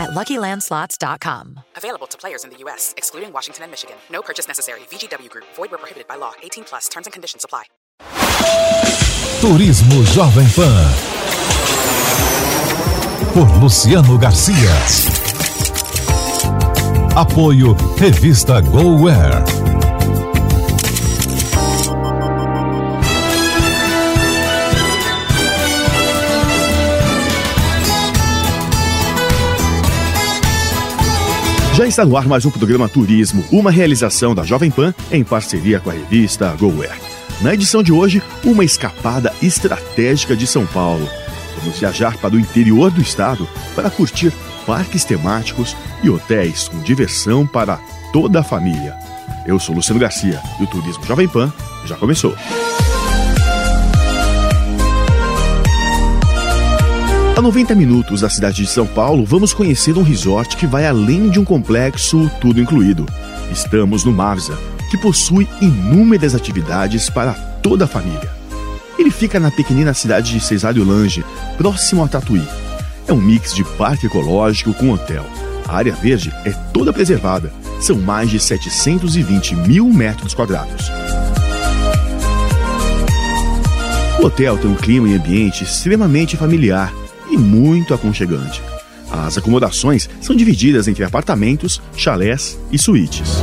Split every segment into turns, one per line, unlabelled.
at LuckyLandSlots.com.
Available to players in the U.S., excluding Washington and Michigan. No purchase necessary. VGW Group. Void where prohibited by law. 18 plus. Terms and conditions apply.
Turismo Jovem Pan. Por Luciano Garcia. Apoio Revista GoWare.
Já está no ar mais um programa Turismo, uma realização da Jovem Pan em parceria com a revista GoWare. Na edição de hoje, uma escapada estratégica de São Paulo. Vamos viajar para o interior do estado para curtir parques temáticos e hotéis com diversão para toda a família. Eu sou Luciano Garcia e o Turismo Jovem Pan já começou. A 90 minutos da cidade de São Paulo, vamos conhecer um resort que vai além de um complexo tudo incluído. Estamos no Marza, que possui inúmeras atividades para toda a família. Ele fica na pequenina cidade de Cesário Lange, próximo a Tatuí. É um mix de parque ecológico com hotel. A área verde é toda preservada. São mais de 720 mil metros quadrados. O hotel tem um clima e ambiente extremamente familiar e muito aconchegante. As acomodações são divididas entre apartamentos, chalés e suítes.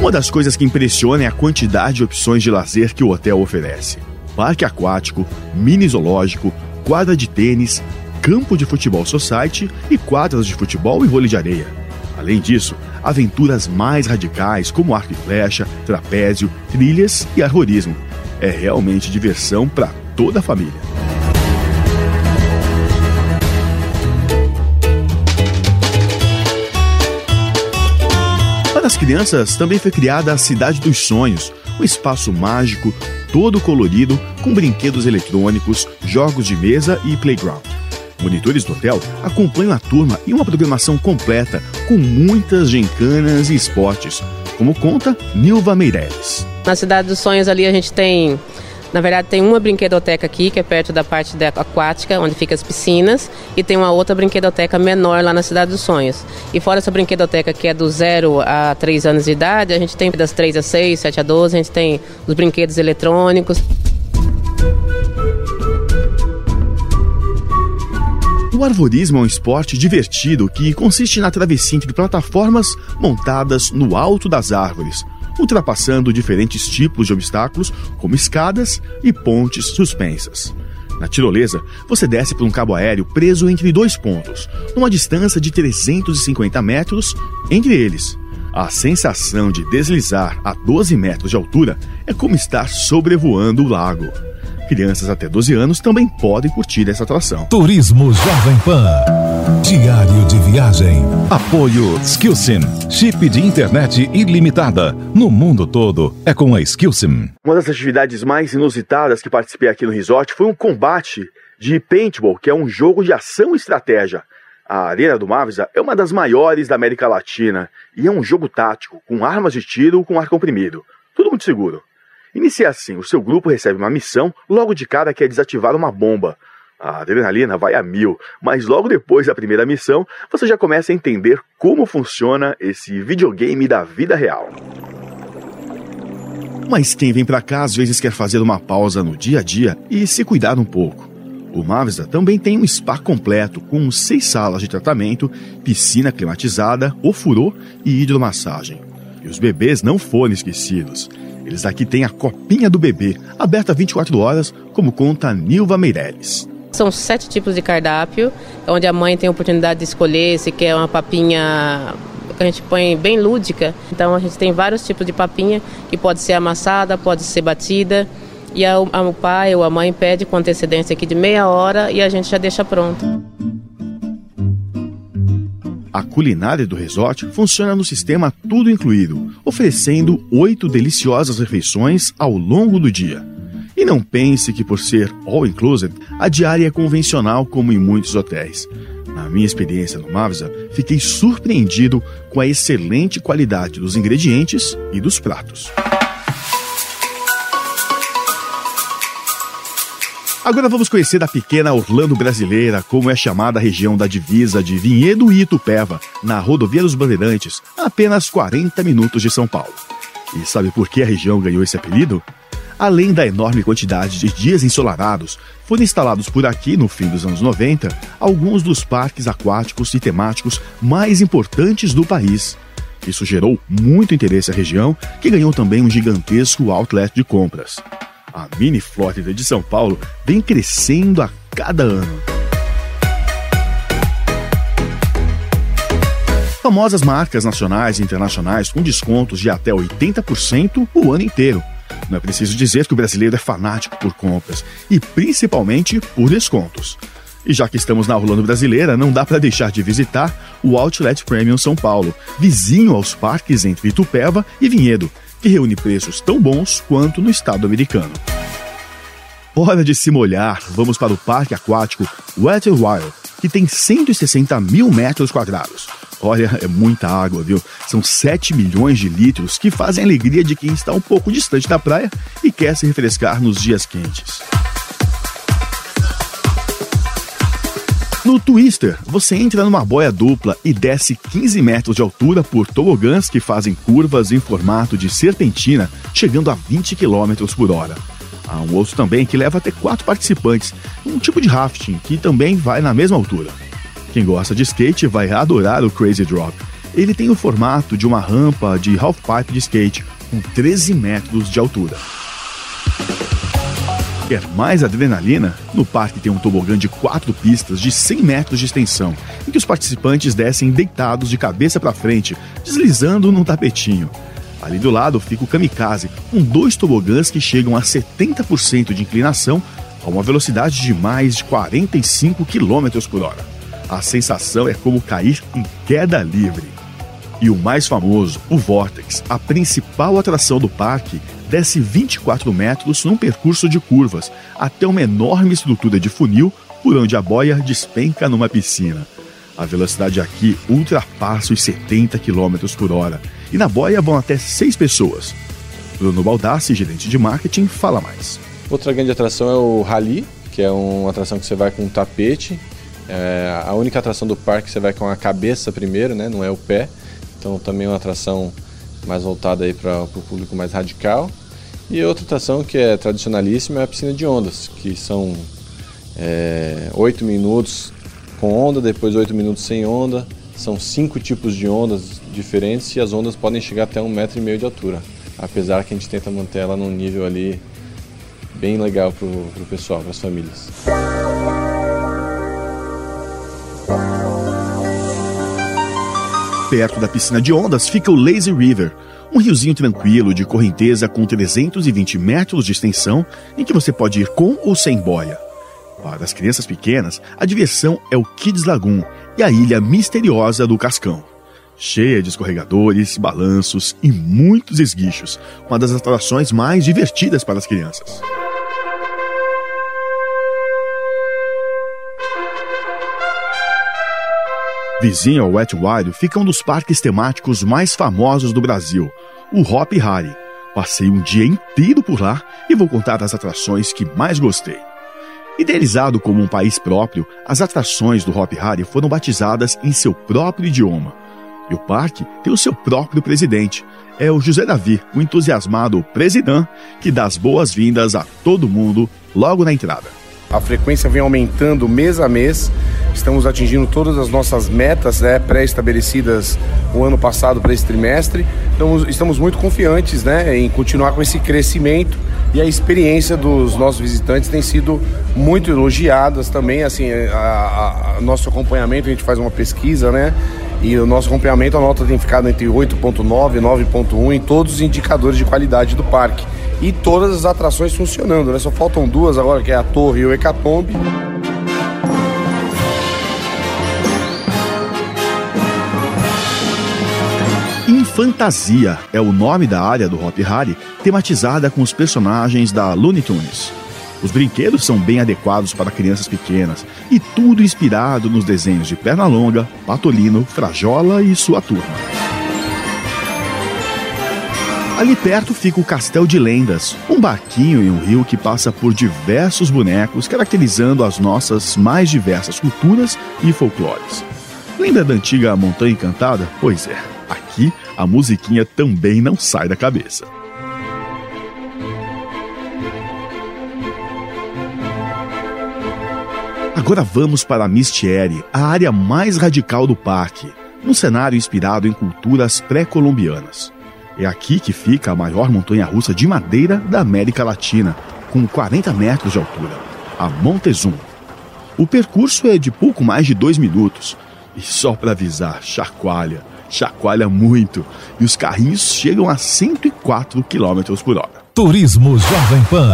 Uma das coisas que impressiona é a quantidade de opções de lazer que o hotel oferece: parque aquático, mini zoológico, quadra de tênis, campo de futebol society e quadras de futebol e vôlei de areia. Além disso, aventuras mais radicais como arco e flecha, trapézio, trilhas e arborismo. É realmente diversão para toda a família. Para as crianças, também foi criada a Cidade dos Sonhos, um espaço mágico, todo colorido, com brinquedos eletrônicos, jogos de mesa e playground. Monitores do hotel acompanham a turma em uma programação completa, com muitas gincanas e esportes, como conta Nilva Meireles.
Na Cidade dos Sonhos ali a gente tem na verdade, tem uma brinquedoteca aqui, que é perto da parte da aquática, onde ficam as piscinas, e tem uma outra brinquedoteca menor lá na Cidade dos Sonhos. E fora essa brinquedoteca que é do 0 a 3 anos de idade, a gente tem das 3 a 6, 7 a 12, a gente tem os brinquedos eletrônicos.
O arvorismo é um esporte divertido que consiste na travessia entre plataformas montadas no alto das árvores, ultrapassando diferentes tipos de obstáculos, como escadas e pontes suspensas. Na tirolesa, você desce por um cabo aéreo preso entre dois pontos, numa distância de 350 metros entre eles. A sensação de deslizar a 12 metros de altura é como estar sobrevoando o lago. Crianças até 12 anos também podem curtir essa atração.
Turismo Jovem Pan. Diário de viagem. Apoio Skillsim. Chip de internet ilimitada. No mundo todo é com a Skillsim.
Uma das atividades mais inusitadas que participei aqui no resort foi um combate de paintball, que é um jogo de ação e estratégia. A Arena do Mavisa é uma das maiores da América Latina e é um jogo tático, com armas de tiro com ar comprimido. Tudo muito seguro. Inicia assim: o seu grupo recebe uma missão, logo de cara que é desativar uma bomba. A adrenalina vai a mil, mas logo depois da primeira missão, você já começa a entender como funciona esse videogame da vida real. Mas quem vem para cá às vezes quer fazer uma pausa no dia a dia e se cuidar um pouco. O Mavisa também tem um spa completo com seis salas de tratamento, piscina climatizada, ofurô e hidromassagem. E os bebês não foram esquecidos. Eles aqui têm a copinha do bebê, aberta 24 horas, como conta Nilva Meireles.
São sete tipos de cardápio, onde a mãe tem a oportunidade de escolher se quer uma papinha que a gente põe bem lúdica. Então a gente tem vários tipos de papinha que pode ser amassada, pode ser batida. E a, a, o pai ou a mãe pede com antecedência aqui de meia hora e a gente já deixa pronto.
A culinária do resort funciona no sistema tudo incluído, oferecendo oito deliciosas refeições ao longo do dia. E não pense que por ser all inclusive, a diária é convencional como em muitos hotéis. Na minha experiência no Mavisa, fiquei surpreendido com a excelente qualidade dos ingredientes e dos pratos. Agora vamos conhecer a pequena Orlando brasileira, como é chamada a região da divisa de Vinhedo e Itupeva, na rodovia dos Bandeirantes, a apenas 40 minutos de São Paulo. E sabe por que a região ganhou esse apelido? Além da enorme quantidade de dias ensolarados, foram instalados por aqui, no fim dos anos 90, alguns dos parques aquáticos e temáticos mais importantes do país. Isso gerou muito interesse à região, que ganhou também um gigantesco outlet de compras a Mini Flórida de São Paulo vem crescendo a cada ano. Famosas marcas nacionais e internacionais com descontos de até 80% o ano inteiro. Não é preciso dizer que o brasileiro é fanático por compras e principalmente por descontos. E já que estamos na Orlando Brasileira, não dá para deixar de visitar o Outlet Premium São Paulo, vizinho aos parques entre Itupeva e Vinhedo, que reúne preços tão bons quanto no estado americano. Hora de se molhar, vamos para o parque aquático Wet n Wild, que tem 160 mil metros quadrados. Olha, é muita água, viu? São 7 milhões de litros que fazem a alegria de quem está um pouco distante da praia e quer se refrescar nos dias quentes. No Twister, você entra numa boia dupla e desce 15 metros de altura por tobogãs que fazem curvas em formato de serpentina, chegando a 20 km por hora. Há um outro também que leva até quatro participantes, um tipo de rafting que também vai na mesma altura. Quem gosta de skate vai adorar o Crazy Drop. Ele tem o formato de uma rampa de half-pipe de skate, com 13 metros de altura. Quer mais adrenalina? No parque tem um tobogã de quatro pistas de 100 metros de extensão, em que os participantes descem deitados de cabeça para frente, deslizando num tapetinho. Ali do lado fica o kamikaze, com dois tobogãs que chegam a 70% de inclinação a uma velocidade de mais de 45 km por hora. A sensação é como cair em queda livre. E o mais famoso, o Vortex, a principal atração do parque, desce 24 metros num percurso de curvas até uma enorme estrutura de funil por onde a boia despenca numa piscina. A velocidade aqui ultrapassa os 70 km por hora e na boia vão até seis pessoas. Bruno Baldassi, gerente de marketing, fala mais.
Outra grande atração é o Rally, que é uma atração que você vai com um tapete. É a única atração do parque você vai com a cabeça primeiro, né? não é o pé. Então também uma atração mais voltada aí para o público mais radical. E outra atração que é tradicionalíssima é a piscina de ondas, que são é, 8 minutos com onda, depois 8 minutos sem onda. São cinco tipos de ondas diferentes e as ondas podem chegar até um metro e meio de altura. Apesar que a gente tenta manter ela num nível ali bem legal para o pessoal, para as famílias.
Perto da piscina de ondas fica o Lazy River, um riozinho tranquilo de correnteza com 320 metros de extensão em que você pode ir com ou sem boia. Para as crianças pequenas, a diversão é o Kids Lagoon e a ilha misteriosa do Cascão. Cheia de escorregadores, balanços e muitos esguichos, uma das atrações mais divertidas para as crianças. Vizinho ao Wet Wild fica um dos parques temáticos mais famosos do Brasil, o Hop Harry. Passei um dia inteiro por lá e vou contar as atrações que mais gostei. Idealizado como um país próprio, as atrações do Hop Harry foram batizadas em seu próprio idioma. E o parque tem o seu próprio presidente. É o José Davi, o entusiasmado presidente, que dá as boas-vindas a todo mundo logo na entrada.
A frequência vem aumentando mês a mês. Estamos atingindo todas as nossas metas né, pré-estabelecidas o ano passado para esse trimestre. Então, estamos muito confiantes né, em continuar com esse crescimento e a experiência dos nossos visitantes tem sido muito elogiadas também. Assim, a, a, nosso acompanhamento, a gente faz uma pesquisa, né? E o nosso acompanhamento, a nota tem ficado entre 8.9 e 9.1 em todos os indicadores de qualidade do parque e todas as atrações funcionando, né? Só faltam duas agora, que é a Torre e o Hecatombe.
Fantasia é o nome da área do Hop Harry, tematizada com os personagens da Looney Tunes. Os brinquedos são bem adequados para crianças pequenas e tudo inspirado nos desenhos de Pernalonga, Patolino, Frajola e sua turma. Ali perto fica o Castel de Lendas, um barquinho em um rio que passa por diversos bonecos, caracterizando as nossas mais diversas culturas e folclores. Lembra da antiga Montanha Encantada? Pois é, aqui a musiquinha também não sai da cabeça. Agora vamos para Mistieri, a área mais radical do parque, um cenário inspirado em culturas pré-colombianas. É aqui que fica a maior montanha russa de madeira da América Latina, com 40 metros de altura, a Montezum. O percurso é de pouco mais de dois minutos. E só para avisar, chacoalha, chacoalha muito. E os carrinhos chegam a 104 km por hora.
Turismo Jovem Pan.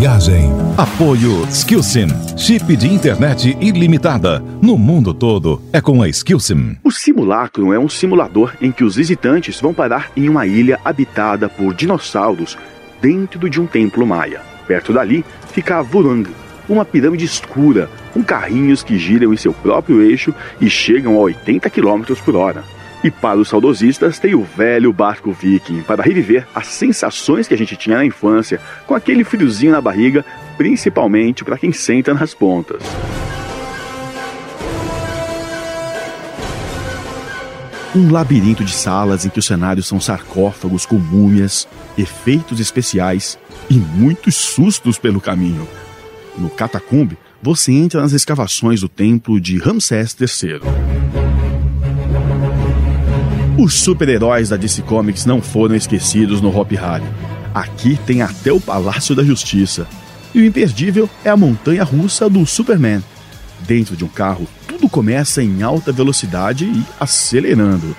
Viagem. Apoio Skillsim. Chip de internet ilimitada. No mundo todo é com a Skillsim.
O simulacro é um simulador em que os visitantes vão parar em uma ilha habitada por dinossauros dentro de um templo maia. Perto dali fica a Vurang, uma pirâmide escura com carrinhos que giram em seu próprio eixo e chegam a 80 km por hora. E para os saudosistas, tem o velho barco viking para reviver as sensações que a gente tinha na infância, com aquele friozinho na barriga, principalmente para quem senta nas pontas. Um labirinto de salas em que os cenários são sarcófagos com múmias, efeitos especiais e muitos sustos pelo caminho. No catacumbe, você entra nas escavações do templo de Ramsés III. Os super-heróis da DC Comics não foram esquecidos no Hop Harry. Aqui tem até o Palácio da Justiça. E o imperdível é a montanha russa do Superman. Dentro de um carro, tudo começa em alta velocidade e acelerando.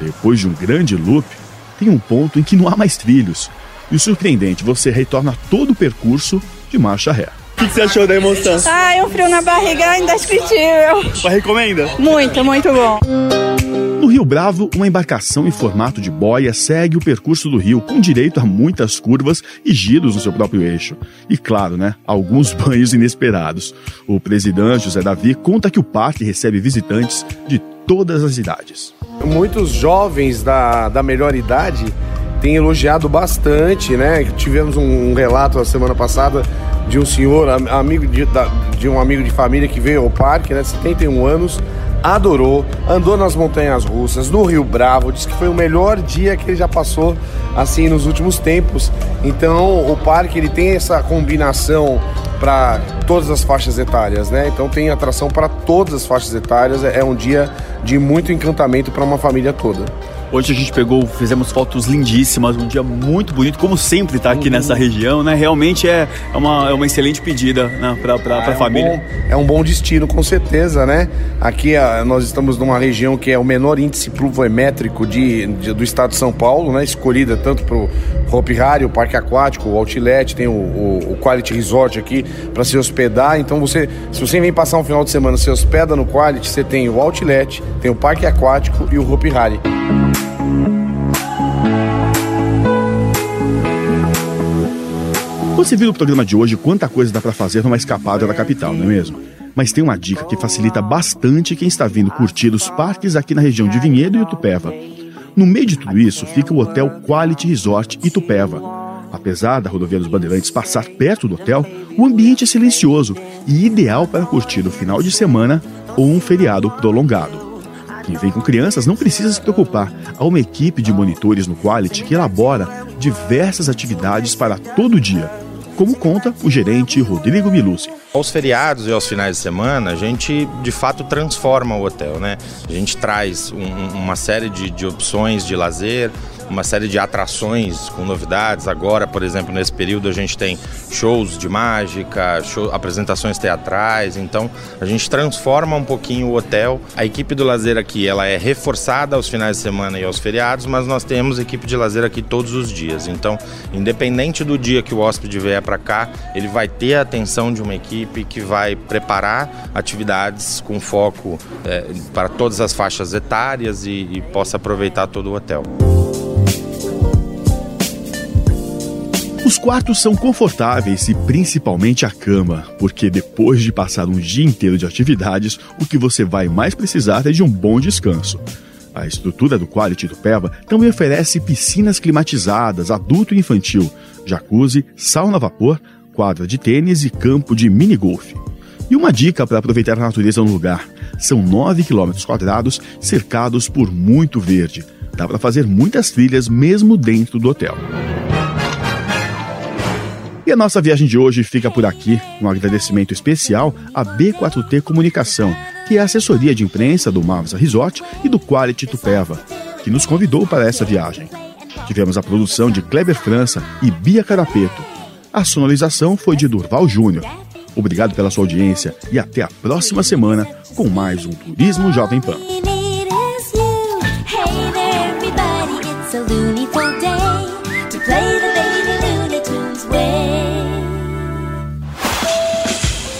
Depois de um grande loop, tem um ponto em que não há mais trilhos. E o surpreendente, você retorna todo o percurso de marcha ré.
O que, você achou da emoção?
Ah, é um frio na barriga indescritível.
Mas recomenda?
Muito, muito bom.
No Rio Bravo, uma embarcação em formato de boia segue o percurso do rio, com direito a muitas curvas e giros no seu próprio eixo. E claro, né, alguns banhos inesperados. O presidente José Davi conta que o parque recebe visitantes de todas as idades.
Muitos jovens da, da melhor idade têm elogiado bastante, né? Tivemos um, um relato a semana passada de um senhor, amigo de, da, de um amigo de família que veio ao parque, né? 71 anos adorou, andou nas montanhas russas, no Rio Bravo, disse que foi o melhor dia que ele já passou assim nos últimos tempos. Então, o parque ele tem essa combinação para todas as faixas etárias, né? Então tem atração para todas as faixas etárias. É um dia de muito encantamento para uma família toda.
Hoje a gente pegou, fizemos fotos lindíssimas, um dia muito bonito, como sempre tá aqui uhum. nessa região, né? Realmente é, é, uma, é uma excelente pedida né? para ah, a é família.
Um bom, é um bom destino, com certeza, né? Aqui a, nós estamos numa região que é o menor índice pluviométrico de, de do estado de São Paulo, né? Escolhida tanto para o Hopi Hari, o Parque Aquático, o Outlet, tem o, o, o Quality Resort aqui para se hospedar. Então você, se você vem passar um final de semana, se hospeda no Quality, você tem o Outlet, tem o Parque Aquático e o Hopi Hari.
Você viu no programa de hoje quanta coisa dá para fazer numa escapada da capital, não é mesmo? Mas tem uma dica que facilita bastante quem está vindo curtir os parques aqui na região de Vinhedo e Itupeva. No meio de tudo isso fica o Hotel Quality Resort Itupeva. Apesar da rodovia dos Bandeirantes passar perto do hotel, o ambiente é silencioso e ideal para curtir o final de semana ou um feriado prolongado. Quem vem com crianças não precisa se preocupar. Há uma equipe de monitores no Quality que elabora diversas atividades para todo dia, como conta o gerente Rodrigo Milucci.
Aos feriados e aos finais de semana, a gente de fato transforma o hotel, né? A gente traz um, uma série de, de opções de lazer, uma série de atrações com novidades. Agora, por exemplo, nesse período a gente tem shows de mágica, show, apresentações teatrais. Então a gente transforma um pouquinho o hotel. A equipe do lazer aqui ela é reforçada aos finais de semana e aos feriados, mas nós temos equipe de lazer aqui todos os dias. Então, independente do dia que o hóspede vier para cá, ele vai ter a atenção de uma equipe que vai preparar atividades com foco é, para todas as faixas etárias e, e possa aproveitar todo o hotel.
Os quartos são confortáveis e principalmente a cama, porque depois de passar um dia inteiro de atividades, o que você vai mais precisar é de um bom descanso. A estrutura do Quality do Peva também oferece piscinas climatizadas, adulto e infantil, jacuzzi, sauna a vapor, quadra de tênis e campo de mini golf. E uma dica para aproveitar a natureza no lugar: são 9 km quadrados cercados por muito verde. Dá para fazer muitas trilhas mesmo dentro do hotel. E a nossa viagem de hoje fica por aqui. Um agradecimento especial à B4T Comunicação, que é a assessoria de imprensa do Marvasa Resort e do Quality Tupeva, que nos convidou para essa viagem. Tivemos a produção de Kleber França e Bia Carapeto. A sonorização foi de Durval Júnior. Obrigado pela sua audiência e até a próxima semana com mais um Turismo Jovem Pan.